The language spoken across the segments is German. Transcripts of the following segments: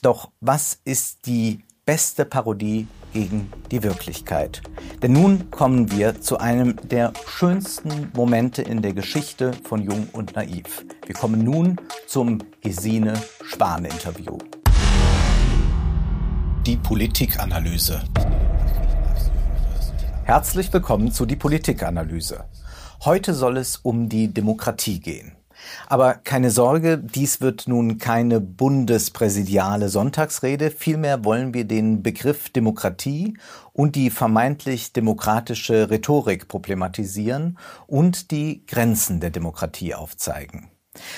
Doch was ist die beste Parodie gegen die Wirklichkeit? Denn nun kommen wir zu einem der schönsten Momente in der Geschichte von Jung und Naiv. Wir kommen nun zum Gesine Spahn-Interview. Die Politikanalyse. Herzlich willkommen zu die Politikanalyse. Heute soll es um die Demokratie gehen. Aber keine Sorge, dies wird nun keine bundespräsidiale Sonntagsrede. Vielmehr wollen wir den Begriff Demokratie und die vermeintlich demokratische Rhetorik problematisieren und die Grenzen der Demokratie aufzeigen.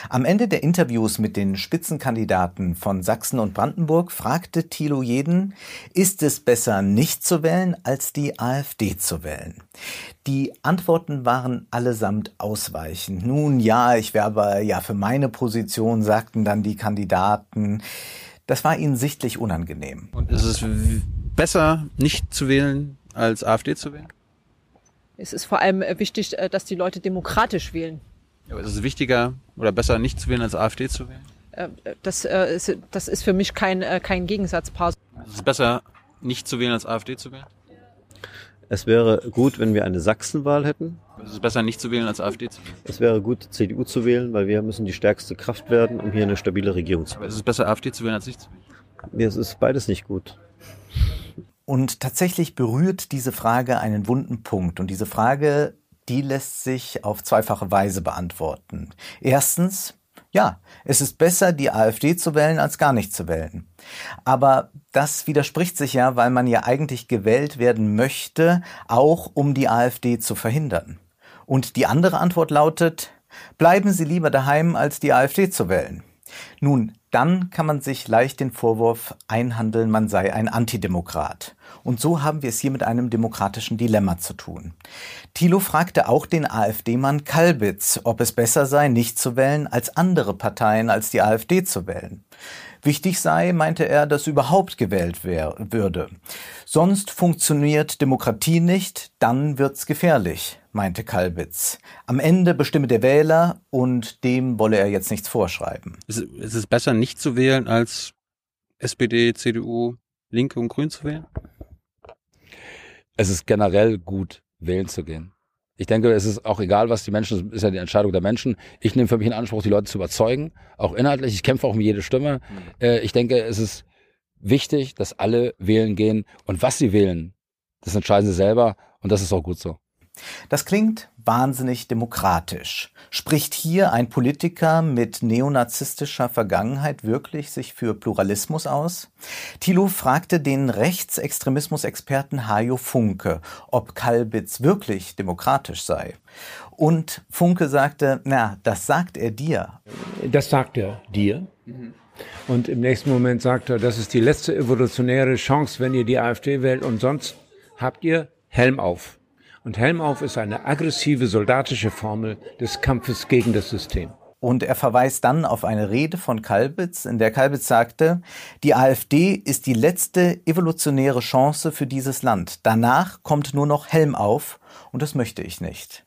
Am Ende der Interviews mit den Spitzenkandidaten von Sachsen und Brandenburg fragte Thilo jeden, ist es besser nicht zu wählen, als die AfD zu wählen? Die Antworten waren allesamt ausweichend. Nun ja, ich werbe ja für meine Position, sagten dann die Kandidaten. Das war ihnen sichtlich unangenehm. Und ist es besser nicht zu wählen, als AfD zu wählen? Es ist vor allem wichtig, äh, dass die Leute demokratisch wählen. Aber ist es wichtiger oder besser nicht zu wählen als AfD zu wählen? Äh, das, äh, ist, das ist für mich kein, äh, kein Gegensatzpaar. Ist es besser nicht zu wählen als AfD zu wählen? Es wäre gut, wenn wir eine Sachsenwahl hätten. Es ist besser nicht zu wählen als AfD zu wählen. Es wäre gut, CDU zu wählen, weil wir müssen die stärkste Kraft werden, um hier eine stabile Regierung zu haben. Aber ist es besser, AfD zu wählen als nicht zu wählen? Es ist beides nicht gut. Und tatsächlich berührt diese Frage einen wunden Punkt. Und diese Frage die lässt sich auf zweifache Weise beantworten. Erstens, ja, es ist besser, die AfD zu wählen, als gar nicht zu wählen. Aber das widerspricht sich ja, weil man ja eigentlich gewählt werden möchte, auch um die AfD zu verhindern. Und die andere Antwort lautet, bleiben Sie lieber daheim, als die AfD zu wählen. Nun, dann kann man sich leicht den Vorwurf einhandeln, man sei ein Antidemokrat. Und so haben wir es hier mit einem demokratischen Dilemma zu tun. Thilo fragte auch den AfD-Mann Kalbitz, ob es besser sei, nicht zu wählen, als andere Parteien als die AfD zu wählen. Wichtig sei, meinte er, dass überhaupt gewählt wär, würde. Sonst funktioniert Demokratie nicht, dann wird's gefährlich, meinte Kalbitz. Am Ende bestimme der Wähler und dem wolle er jetzt nichts vorschreiben. Ist, ist es besser, nicht zu wählen, als SPD, CDU, Linke und Grün zu wählen? Es ist generell gut, wählen zu gehen. Ich denke, es ist auch egal, was die Menschen, es ist ja die Entscheidung der Menschen. Ich nehme für mich in Anspruch, die Leute zu überzeugen, auch inhaltlich. Ich kämpfe auch um jede Stimme. Mhm. Äh, ich denke, es ist wichtig, dass alle wählen gehen und was sie wählen, das entscheiden sie selber und das ist auch gut so. Das klingt wahnsinnig demokratisch. Spricht hier ein Politiker mit neonazistischer Vergangenheit wirklich sich für Pluralismus aus? Thilo fragte den Rechtsextremismusexperten Hajo Funke, ob Kalbitz wirklich demokratisch sei. Und Funke sagte, na, das sagt er dir. Das sagt er dir. Und im nächsten Moment sagt er, das ist die letzte evolutionäre Chance, wenn ihr die AfD wählt und sonst habt ihr Helm auf. Und Helm auf ist eine aggressive soldatische Formel des Kampfes gegen das System. Und er verweist dann auf eine Rede von Kalbitz, in der Kalbitz sagte, die AfD ist die letzte evolutionäre Chance für dieses Land. Danach kommt nur noch Helm auf und das möchte ich nicht.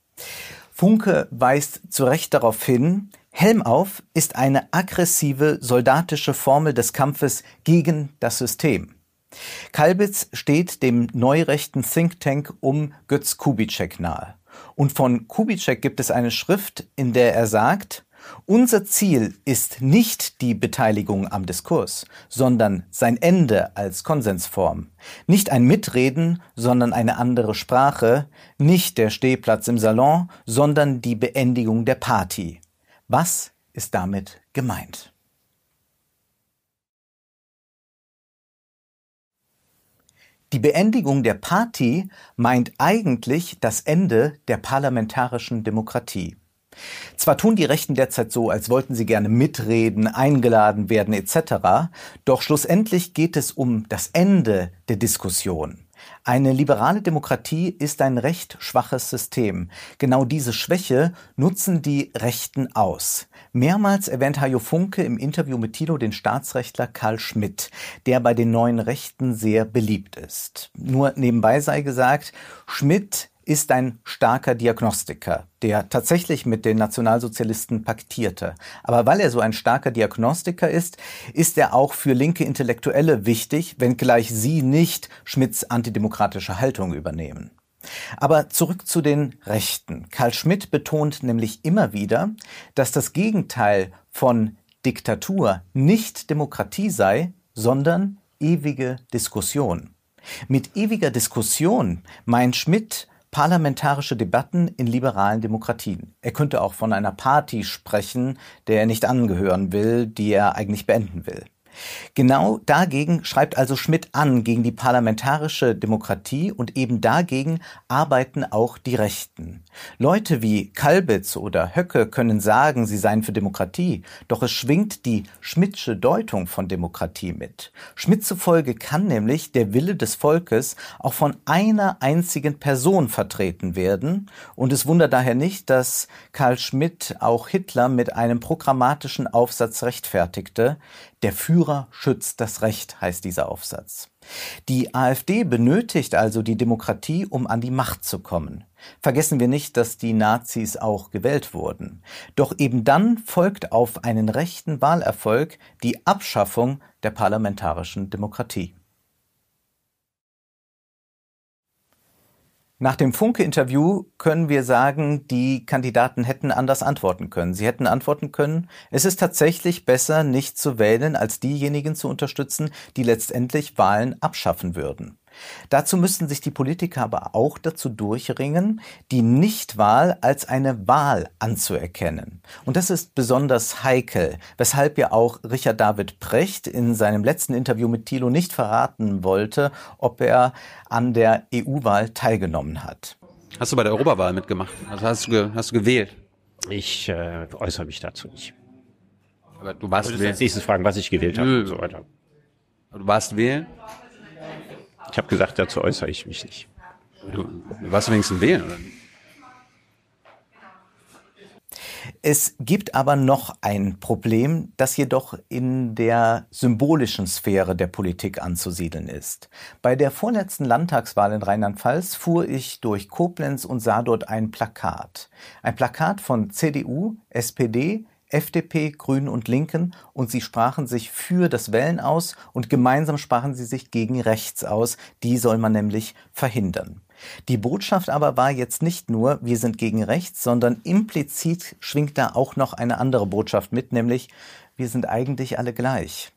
Funke weist zu Recht darauf hin, Helm auf ist eine aggressive soldatische Formel des Kampfes gegen das System. Kalbitz steht dem neurechten Think Tank um Götz Kubitschek nahe. Und von Kubitschek gibt es eine Schrift, in der er sagt, unser Ziel ist nicht die Beteiligung am Diskurs, sondern sein Ende als Konsensform. Nicht ein Mitreden, sondern eine andere Sprache, nicht der Stehplatz im Salon, sondern die Beendigung der Party. Was ist damit gemeint? Die Beendigung der Party meint eigentlich das Ende der parlamentarischen Demokratie. Zwar tun die Rechten derzeit so, als wollten sie gerne mitreden, eingeladen werden etc., doch schlussendlich geht es um das Ende der Diskussion. Eine liberale Demokratie ist ein recht schwaches System. Genau diese Schwäche nutzen die Rechten aus. Mehrmals erwähnt Hajo Funke im Interview mit Tilo den Staatsrechtler Karl Schmidt, der bei den neuen Rechten sehr beliebt ist. Nur nebenbei sei gesagt, Schmidt ist ein starker Diagnostiker, der tatsächlich mit den Nationalsozialisten paktierte. Aber weil er so ein starker Diagnostiker ist, ist er auch für linke Intellektuelle wichtig, wenngleich sie nicht Schmidts antidemokratische Haltung übernehmen. Aber zurück zu den Rechten. Karl Schmidt betont nämlich immer wieder, dass das Gegenteil von Diktatur nicht Demokratie sei, sondern ewige Diskussion. Mit ewiger Diskussion meint Schmidt parlamentarische Debatten in liberalen Demokratien. Er könnte auch von einer Party sprechen, der er nicht angehören will, die er eigentlich beenden will. Genau dagegen schreibt also Schmidt an, gegen die parlamentarische Demokratie und eben dagegen arbeiten auch die Rechten. Leute wie Kalbitz oder Höcke können sagen, sie seien für Demokratie, doch es schwingt die Schmidtsche Deutung von Demokratie mit. Schmidt zufolge kann nämlich der Wille des Volkes auch von einer einzigen Person vertreten werden und es wundert daher nicht, dass Karl Schmidt auch Hitler mit einem programmatischen Aufsatz rechtfertigte, der Führer schützt das Recht, heißt dieser Aufsatz. Die AfD benötigt also die Demokratie, um an die Macht zu kommen. Vergessen wir nicht, dass die Nazis auch gewählt wurden. Doch eben dann folgt auf einen rechten Wahlerfolg die Abschaffung der parlamentarischen Demokratie. Nach dem Funke-Interview können wir sagen, die Kandidaten hätten anders antworten können. Sie hätten antworten können, es ist tatsächlich besser, nicht zu wählen, als diejenigen zu unterstützen, die letztendlich Wahlen abschaffen würden. Dazu müssten sich die Politiker aber auch dazu durchringen, die Nichtwahl als eine Wahl anzuerkennen. Und das ist besonders heikel, weshalb ja auch Richard David Precht in seinem letzten Interview mit Thilo nicht verraten wollte, ob er an der EU-Wahl teilgenommen hat. Hast du bei der Europawahl mitgemacht? Also hast du, hast du gewählt? Ich äh, äußere mich dazu nicht. Aber du warst wählen. als nächstes fragen, was ich gewählt habe Nö. und so weiter. Du warst wählen? Ich habe gesagt, dazu äußere ich mich nicht. Du, du warst wenigstens wählen, oder? Es gibt aber noch ein Problem, das jedoch in der symbolischen Sphäre der Politik anzusiedeln ist. Bei der vorletzten Landtagswahl in Rheinland-Pfalz fuhr ich durch Koblenz und sah dort ein Plakat. Ein Plakat von CDU, SPD, FDP, Grünen und Linken und sie sprachen sich für das Wählen aus und gemeinsam sprachen sie sich gegen rechts aus. Die soll man nämlich verhindern. Die Botschaft aber war jetzt nicht nur, wir sind gegen rechts, sondern implizit schwingt da auch noch eine andere Botschaft mit, nämlich wir sind eigentlich alle gleich.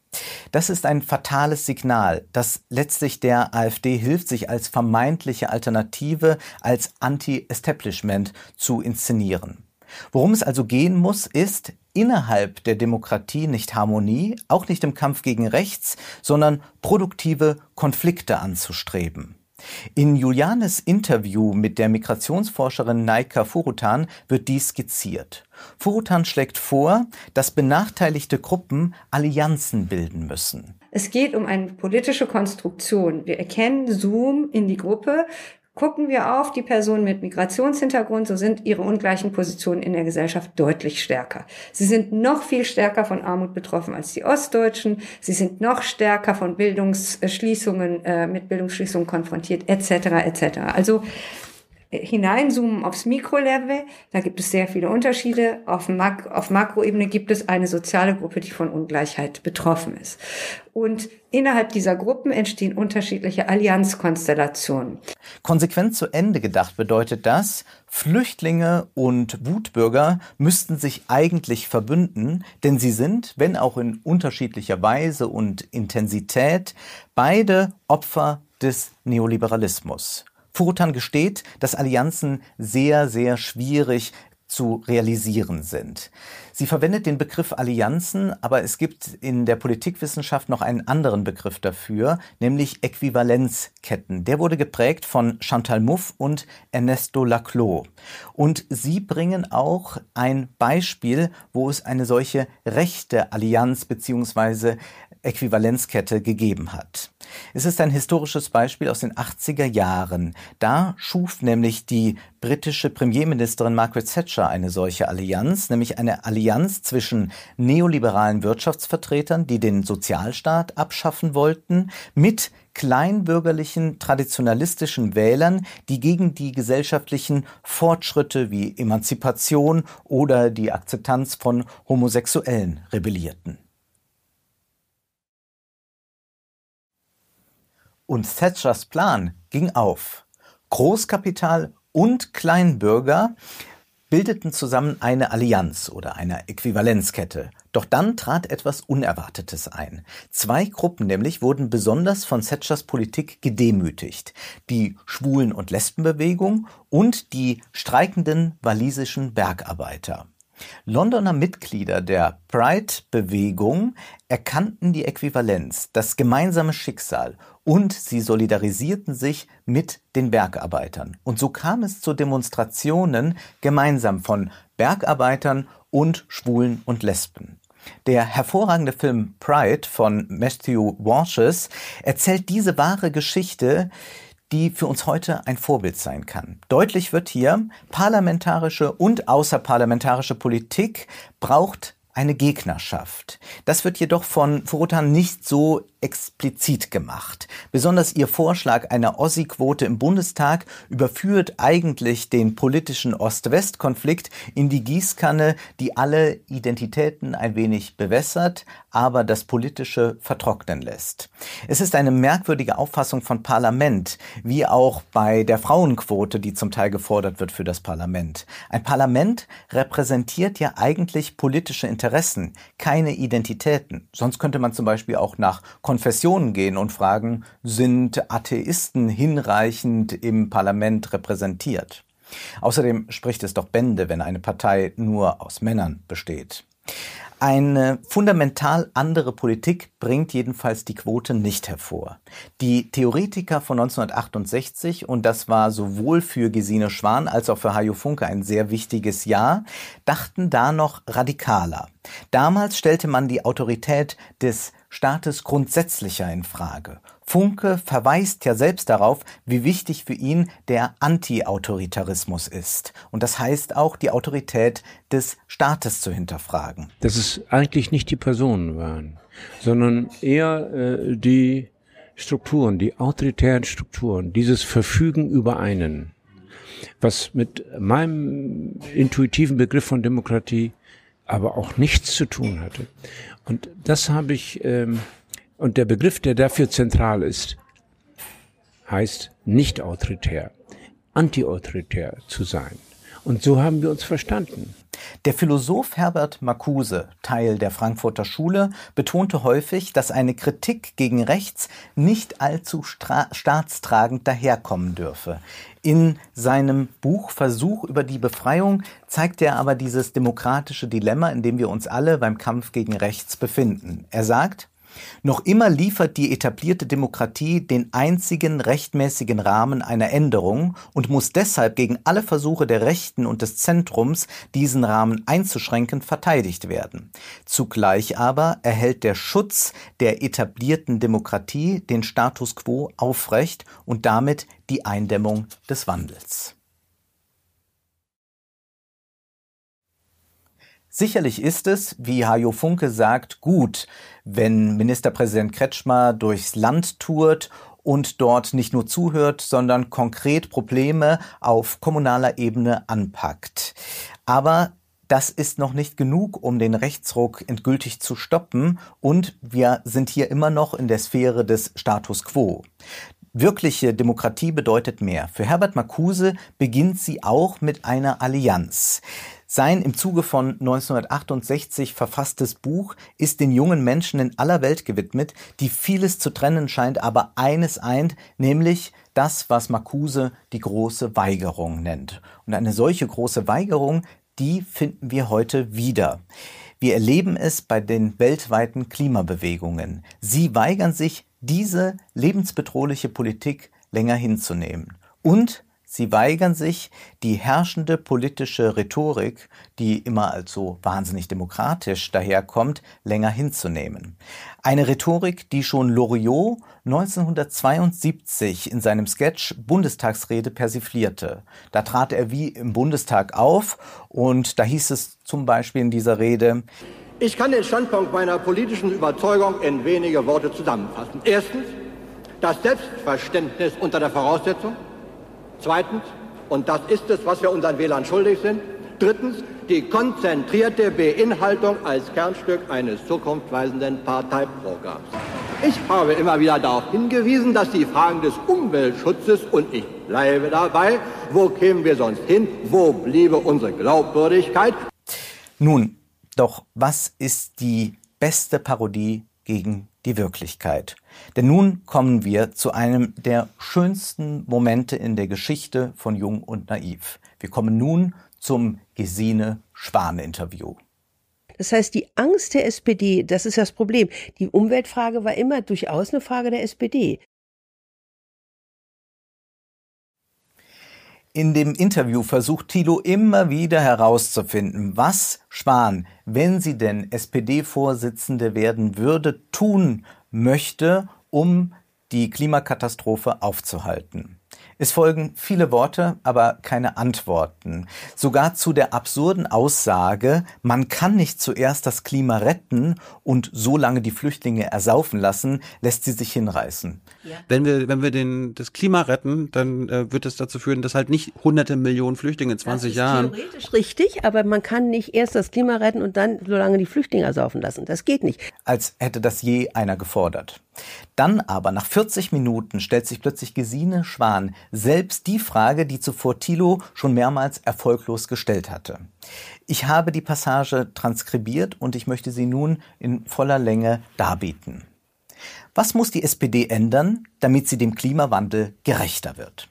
Das ist ein fatales Signal, das letztlich der AfD hilft, sich als vermeintliche Alternative, als Anti-Establishment zu inszenieren. Worum es also gehen muss, ist innerhalb der Demokratie nicht Harmonie, auch nicht im Kampf gegen rechts, sondern produktive Konflikte anzustreben. In Julianes Interview mit der Migrationsforscherin Naika Furutan wird dies skizziert. Furutan schlägt vor, dass benachteiligte Gruppen Allianzen bilden müssen. Es geht um eine politische Konstruktion. Wir erkennen Zoom in die Gruppe. Gucken wir auf die Personen mit Migrationshintergrund, so sind ihre ungleichen Positionen in der Gesellschaft deutlich stärker. Sie sind noch viel stärker von Armut betroffen als die Ostdeutschen. Sie sind noch stärker von Bildungsschließungen, äh, mit Bildungsschließungen konfrontiert, etc. etc. Also hineinzoomen aufs Mikrolevel, da gibt es sehr viele Unterschiede. Auf, Mak auf Makroebene gibt es eine soziale Gruppe, die von Ungleichheit betroffen ist. Und innerhalb dieser Gruppen entstehen unterschiedliche Allianzkonstellationen. Konsequent zu Ende gedacht bedeutet das, Flüchtlinge und Wutbürger müssten sich eigentlich verbünden, denn sie sind, wenn auch in unterschiedlicher Weise und Intensität, beide Opfer des Neoliberalismus. Furutan gesteht, dass Allianzen sehr, sehr schwierig zu realisieren sind. Sie verwendet den Begriff Allianzen, aber es gibt in der Politikwissenschaft noch einen anderen Begriff dafür, nämlich Äquivalenzketten. Der wurde geprägt von Chantal Mouffe und Ernesto Laclos. Und sie bringen auch ein Beispiel, wo es eine solche rechte Allianz beziehungsweise Äquivalenzkette gegeben hat. Es ist ein historisches Beispiel aus den 80er Jahren. Da schuf nämlich die britische Premierministerin Margaret Thatcher eine solche Allianz, nämlich eine Allianz zwischen neoliberalen Wirtschaftsvertretern, die den Sozialstaat abschaffen wollten, mit kleinbürgerlichen, traditionalistischen Wählern, die gegen die gesellschaftlichen Fortschritte wie Emanzipation oder die Akzeptanz von Homosexuellen rebellierten. Und Thatchers Plan ging auf. Großkapital und Kleinbürger bildeten zusammen eine Allianz oder eine Äquivalenzkette. Doch dann trat etwas Unerwartetes ein. Zwei Gruppen nämlich wurden besonders von Thatchers Politik gedemütigt. Die Schwulen- und Lesbenbewegung und die streikenden walisischen Bergarbeiter. Londoner Mitglieder der Pride-Bewegung erkannten die Äquivalenz, das gemeinsame Schicksal und sie solidarisierten sich mit den Bergarbeitern. Und so kam es zu Demonstrationen gemeinsam von Bergarbeitern und Schwulen und Lesben. Der hervorragende Film Pride von Matthew Walshes erzählt diese wahre Geschichte, die für uns heute ein Vorbild sein kann. Deutlich wird hier, parlamentarische und außerparlamentarische Politik braucht eine Gegnerschaft. Das wird jedoch von Furutan nicht so explizit gemacht. Besonders ihr Vorschlag einer Ossi-Quote im Bundestag überführt eigentlich den politischen Ost-West-Konflikt in die Gießkanne, die alle Identitäten ein wenig bewässert, aber das Politische vertrocknen lässt. Es ist eine merkwürdige Auffassung von Parlament, wie auch bei der Frauenquote, die zum Teil gefordert wird für das Parlament. Ein Parlament repräsentiert ja eigentlich politische Interessen, keine Identitäten. Sonst könnte man zum Beispiel auch nach Konfessionen gehen und fragen, sind Atheisten hinreichend im Parlament repräsentiert? Außerdem spricht es doch Bände, wenn eine Partei nur aus Männern besteht. Eine fundamental andere Politik bringt jedenfalls die Quote nicht hervor. Die Theoretiker von 1968, und das war sowohl für Gesine Schwan als auch für Hajo Funke ein sehr wichtiges Jahr, dachten da noch radikaler. Damals stellte man die Autorität des Staates grundsätzlicher in Frage. Funke verweist ja selbst darauf, wie wichtig für ihn der Anti-Autoritarismus ist. Und das heißt auch, die Autorität des Staates zu hinterfragen. Dass es eigentlich nicht die Personen waren, sondern eher äh, die Strukturen, die autoritären Strukturen, dieses Verfügen über einen, was mit meinem intuitiven Begriff von Demokratie aber auch nichts zu tun hatte. Und das habe ich, ähm, und der Begriff, der dafür zentral ist, heißt nicht autoritär, antiautoritär zu sein. Und so haben wir uns verstanden. Der Philosoph Herbert Marcuse, Teil der Frankfurter Schule, betonte häufig, dass eine Kritik gegen rechts nicht allzu staatstragend daherkommen dürfe. In seinem Buch Versuch über die Befreiung zeigt er aber dieses demokratische Dilemma, in dem wir uns alle beim Kampf gegen rechts befinden. Er sagt, noch immer liefert die etablierte Demokratie den einzigen rechtmäßigen Rahmen einer Änderung und muss deshalb gegen alle Versuche der Rechten und des Zentrums, diesen Rahmen einzuschränken, verteidigt werden. Zugleich aber erhält der Schutz der etablierten Demokratie den Status quo aufrecht und damit die Eindämmung des Wandels. Sicherlich ist es, wie Hajo Funke sagt, gut, wenn Ministerpräsident Kretschmer durchs Land tourt und dort nicht nur zuhört, sondern konkret Probleme auf kommunaler Ebene anpackt. Aber das ist noch nicht genug, um den Rechtsruck endgültig zu stoppen und wir sind hier immer noch in der Sphäre des Status quo. Wirkliche Demokratie bedeutet mehr. Für Herbert Marcuse beginnt sie auch mit einer Allianz. Sein im Zuge von 1968 verfasstes Buch ist den jungen Menschen in aller Welt gewidmet, die vieles zu trennen scheint, aber eines eint, nämlich das, was Marcuse die große Weigerung nennt. Und eine solche große Weigerung, die finden wir heute wieder. Wir erleben es bei den weltweiten Klimabewegungen. Sie weigern sich, diese lebensbedrohliche Politik länger hinzunehmen. Und Sie weigern sich, die herrschende politische Rhetorik, die immer als so wahnsinnig demokratisch daherkommt, länger hinzunehmen. Eine Rhetorik, die schon Loriot 1972 in seinem Sketch Bundestagsrede persiflierte. Da trat er wie im Bundestag auf und da hieß es zum Beispiel in dieser Rede, ich kann den Standpunkt meiner politischen Überzeugung in wenige Worte zusammenfassen. Erstens, das Selbstverständnis unter der Voraussetzung. Zweitens, und das ist es, was wir unseren Wählern schuldig sind. Drittens, die konzentrierte Beinhaltung als Kernstück eines zukunftsweisenden Parteiprogramms. Ich habe immer wieder darauf hingewiesen, dass die Fragen des Umweltschutzes, und ich bleibe dabei, wo kämen wir sonst hin, wo bliebe unsere Glaubwürdigkeit? Nun, doch was ist die beste Parodie gegen die Wirklichkeit? Denn nun kommen wir zu einem der schönsten Momente in der Geschichte von Jung und Naiv. Wir kommen nun zum Gesine Schwan Interview. Das heißt, die Angst der SPD, das ist das Problem. Die Umweltfrage war immer durchaus eine Frage der SPD. In dem Interview versucht Thilo immer wieder herauszufinden, was Schwan, wenn sie denn SPD-Vorsitzende werden würde, tun möchte, um die Klimakatastrophe aufzuhalten. Es folgen viele Worte, aber keine Antworten. Sogar zu der absurden Aussage, man kann nicht zuerst das Klima retten und so lange die Flüchtlinge ersaufen lassen, lässt sie sich hinreißen. Ja. Wenn wir, wenn wir den, das Klima retten, dann äh, wird es dazu führen, dass halt nicht hunderte Millionen Flüchtlinge in 20 das ist Jahren. Theoretisch richtig, aber man kann nicht erst das Klima retten und dann so lange die Flüchtlinge ersaufen lassen. Das geht nicht. Als hätte das je einer gefordert. Dann aber, nach 40 Minuten, stellt sich plötzlich Gesine Schwan selbst die Frage, die zuvor Thilo schon mehrmals erfolglos gestellt hatte. Ich habe die Passage transkribiert und ich möchte sie nun in voller Länge darbieten. Was muss die SPD ändern, damit sie dem Klimawandel gerechter wird?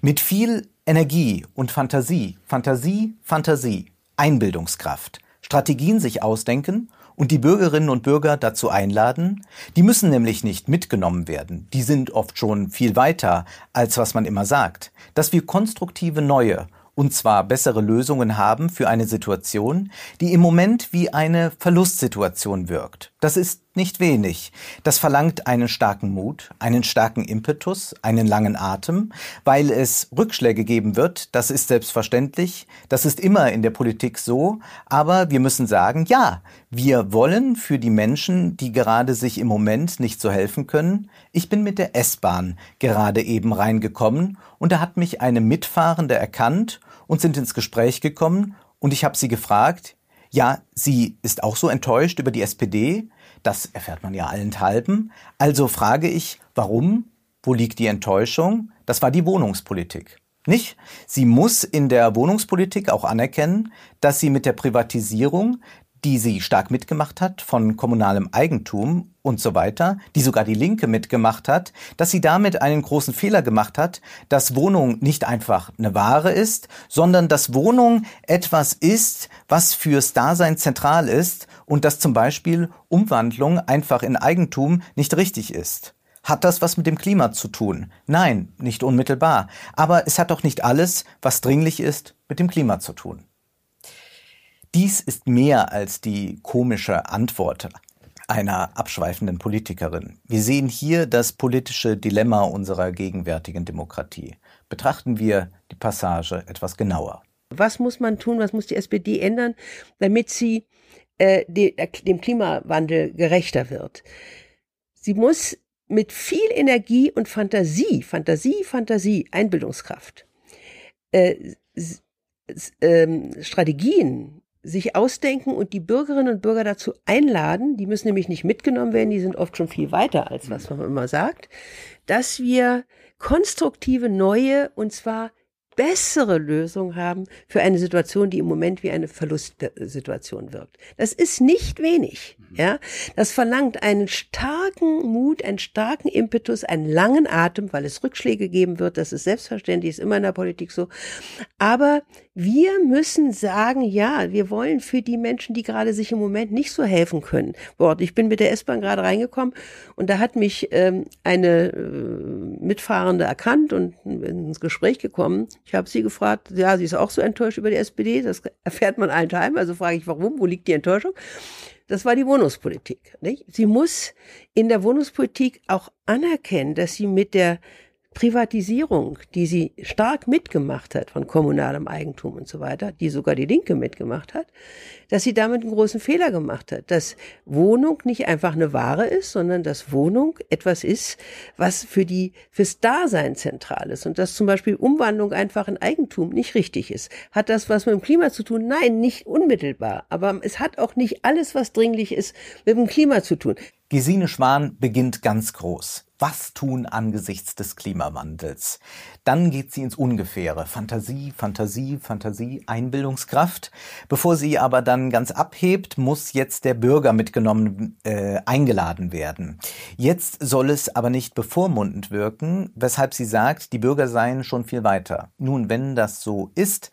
Mit viel Energie und Fantasie, Fantasie, Fantasie, Einbildungskraft, Strategien sich ausdenken und die Bürgerinnen und Bürger dazu einladen. Die müssen nämlich nicht mitgenommen werden. Die sind oft schon viel weiter, als was man immer sagt. Dass wir konstruktive neue und zwar bessere Lösungen haben für eine Situation, die im Moment wie eine Verlustsituation wirkt. Das ist nicht wenig. Das verlangt einen starken Mut, einen starken Impetus, einen langen Atem, weil es Rückschläge geben wird, das ist selbstverständlich, das ist immer in der Politik so, aber wir müssen sagen, ja, wir wollen für die Menschen, die gerade sich im Moment nicht so helfen können, ich bin mit der S-Bahn gerade eben reingekommen und da hat mich eine Mitfahrende erkannt und sind ins Gespräch gekommen und ich habe sie gefragt, ja, sie ist auch so enttäuscht über die SPD, das erfährt man ja allenthalben. Also frage ich, warum? Wo liegt die Enttäuschung? Das war die Wohnungspolitik. Nicht? Sie muss in der Wohnungspolitik auch anerkennen, dass sie mit der Privatisierung die sie stark mitgemacht hat von kommunalem Eigentum und so weiter, die sogar die Linke mitgemacht hat, dass sie damit einen großen Fehler gemacht hat, dass Wohnung nicht einfach eine Ware ist, sondern dass Wohnung etwas ist, was fürs Dasein zentral ist und dass zum Beispiel Umwandlung einfach in Eigentum nicht richtig ist. Hat das was mit dem Klima zu tun? Nein, nicht unmittelbar. Aber es hat doch nicht alles, was dringlich ist, mit dem Klima zu tun. Dies ist mehr als die komische Antwort einer abschweifenden Politikerin. Wir sehen hier das politische Dilemma unserer gegenwärtigen Demokratie. Betrachten wir die Passage etwas genauer. Was muss man tun, was muss die SPD ändern, damit sie äh, de, dem Klimawandel gerechter wird? Sie muss mit viel Energie und Fantasie, Fantasie, Fantasie, Einbildungskraft, äh, ähm, Strategien sich ausdenken und die Bürgerinnen und Bürger dazu einladen, die müssen nämlich nicht mitgenommen werden, die sind oft schon viel weiter als was man immer sagt, dass wir konstruktive neue und zwar bessere Lösung haben für eine Situation, die im Moment wie eine Verlustsituation wirkt. Das ist nicht wenig. Ja, das verlangt einen starken Mut, einen starken Impetus, einen langen Atem, weil es Rückschläge geben wird. Das ist selbstverständlich, ist immer in der Politik so. Aber wir müssen sagen, ja, wir wollen für die Menschen, die gerade sich im Moment nicht so helfen können. Wort, ich bin mit der S-Bahn gerade reingekommen und da hat mich ähm, eine äh, Mitfahrende erkannt und ins Gespräch gekommen. Ich habe sie gefragt, ja, sie ist auch so enttäuscht über die SPD. Das erfährt man allen Teilen. Also frage ich, warum? Wo liegt die Enttäuschung? Das war die Wohnungspolitik. Nicht? Sie muss in der Wohnungspolitik auch anerkennen, dass sie mit der Privatisierung, die sie stark mitgemacht hat von kommunalem Eigentum und so weiter, die sogar die Linke mitgemacht hat, dass sie damit einen großen Fehler gemacht hat, dass Wohnung nicht einfach eine Ware ist, sondern dass Wohnung etwas ist, was für die, fürs Dasein zentral ist und dass zum Beispiel Umwandlung einfach in Eigentum nicht richtig ist. Hat das was mit dem Klima zu tun? Nein, nicht unmittelbar. Aber es hat auch nicht alles, was dringlich ist, mit dem Klima zu tun. Gesine Schwan beginnt ganz groß. Was tun angesichts des Klimawandels? Dann geht sie ins Ungefähre. Fantasie, Fantasie, Fantasie, Einbildungskraft. Bevor sie aber dann ganz abhebt, muss jetzt der Bürger mitgenommen, äh, eingeladen werden. Jetzt soll es aber nicht bevormundend wirken, weshalb sie sagt, die Bürger seien schon viel weiter. Nun, wenn das so ist,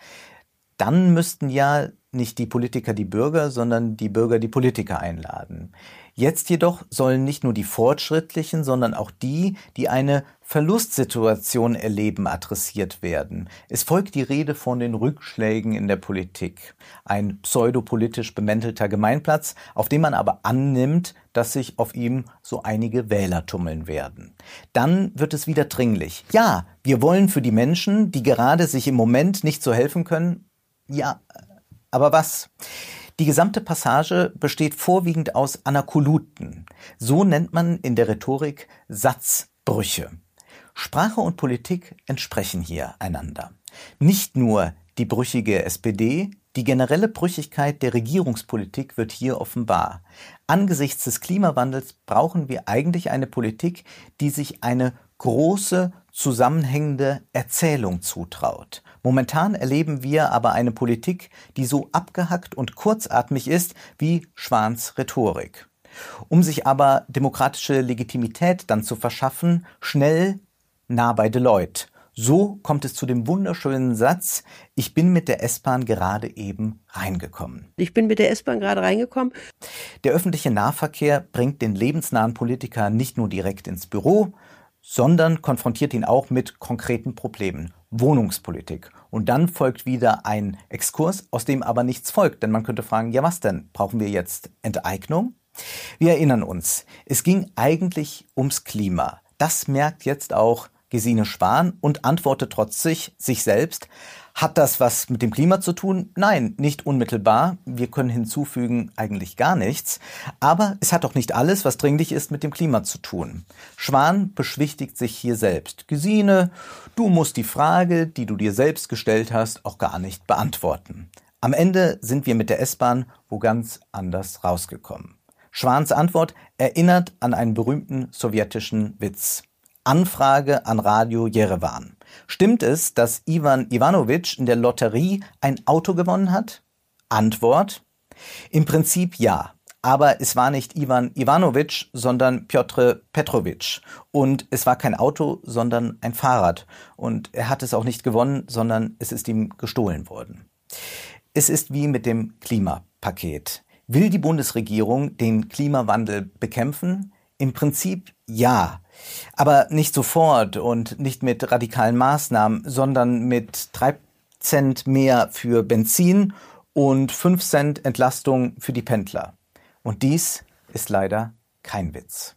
dann müssten ja nicht die Politiker die Bürger, sondern die Bürger die Politiker einladen. Jetzt jedoch sollen nicht nur die Fortschrittlichen, sondern auch die, die eine Verlustsituation erleben, adressiert werden. Es folgt die Rede von den Rückschlägen in der Politik. Ein pseudopolitisch bemäntelter Gemeinplatz, auf dem man aber annimmt, dass sich auf ihm so einige Wähler tummeln werden. Dann wird es wieder dringlich. Ja, wir wollen für die Menschen, die gerade sich im Moment nicht so helfen können, ja, aber was? Die gesamte Passage besteht vorwiegend aus Anakoluten. So nennt man in der Rhetorik Satzbrüche. Sprache und Politik entsprechen hier einander. Nicht nur die brüchige SPD, die generelle Brüchigkeit der Regierungspolitik wird hier offenbar. Angesichts des Klimawandels brauchen wir eigentlich eine Politik, die sich eine große, zusammenhängende Erzählung zutraut. Momentan erleben wir aber eine Politik, die so abgehackt und kurzatmig ist wie Schwans Rhetorik. Um sich aber demokratische Legitimität dann zu verschaffen, schnell nah bei Deloitte. So kommt es zu dem wunderschönen Satz, ich bin mit der S-Bahn gerade eben reingekommen. Ich bin mit der S-Bahn gerade reingekommen. Der öffentliche Nahverkehr bringt den lebensnahen Politiker nicht nur direkt ins Büro, sondern konfrontiert ihn auch mit konkreten Problemen. Wohnungspolitik. Und dann folgt wieder ein Exkurs, aus dem aber nichts folgt. Denn man könnte fragen, ja was denn? Brauchen wir jetzt Enteignung? Wir erinnern uns, es ging eigentlich ums Klima. Das merkt jetzt auch Gesine Spahn und antwortet trotzig sich selbst, hat das was mit dem Klima zu tun? Nein, nicht unmittelbar. Wir können hinzufügen, eigentlich gar nichts. Aber es hat auch nicht alles, was dringlich ist, mit dem Klima zu tun. Schwan beschwichtigt sich hier selbst. Gesine, du musst die Frage, die du dir selbst gestellt hast, auch gar nicht beantworten. Am Ende sind wir mit der S-Bahn wo ganz anders rausgekommen. Schwans Antwort erinnert an einen berühmten sowjetischen Witz. Anfrage an Radio Jerewan. Stimmt es, dass Ivan Ivanovic in der Lotterie ein Auto gewonnen hat? Antwort. Im Prinzip ja. Aber es war nicht Ivan Ivanovic, sondern Piotr Petrovic. Und es war kein Auto, sondern ein Fahrrad. Und er hat es auch nicht gewonnen, sondern es ist ihm gestohlen worden. Es ist wie mit dem Klimapaket. Will die Bundesregierung den Klimawandel bekämpfen? Im Prinzip ja. Aber nicht sofort und nicht mit radikalen Maßnahmen, sondern mit drei Cent mehr für Benzin und fünf Cent Entlastung für die Pendler. Und dies ist leider kein Witz.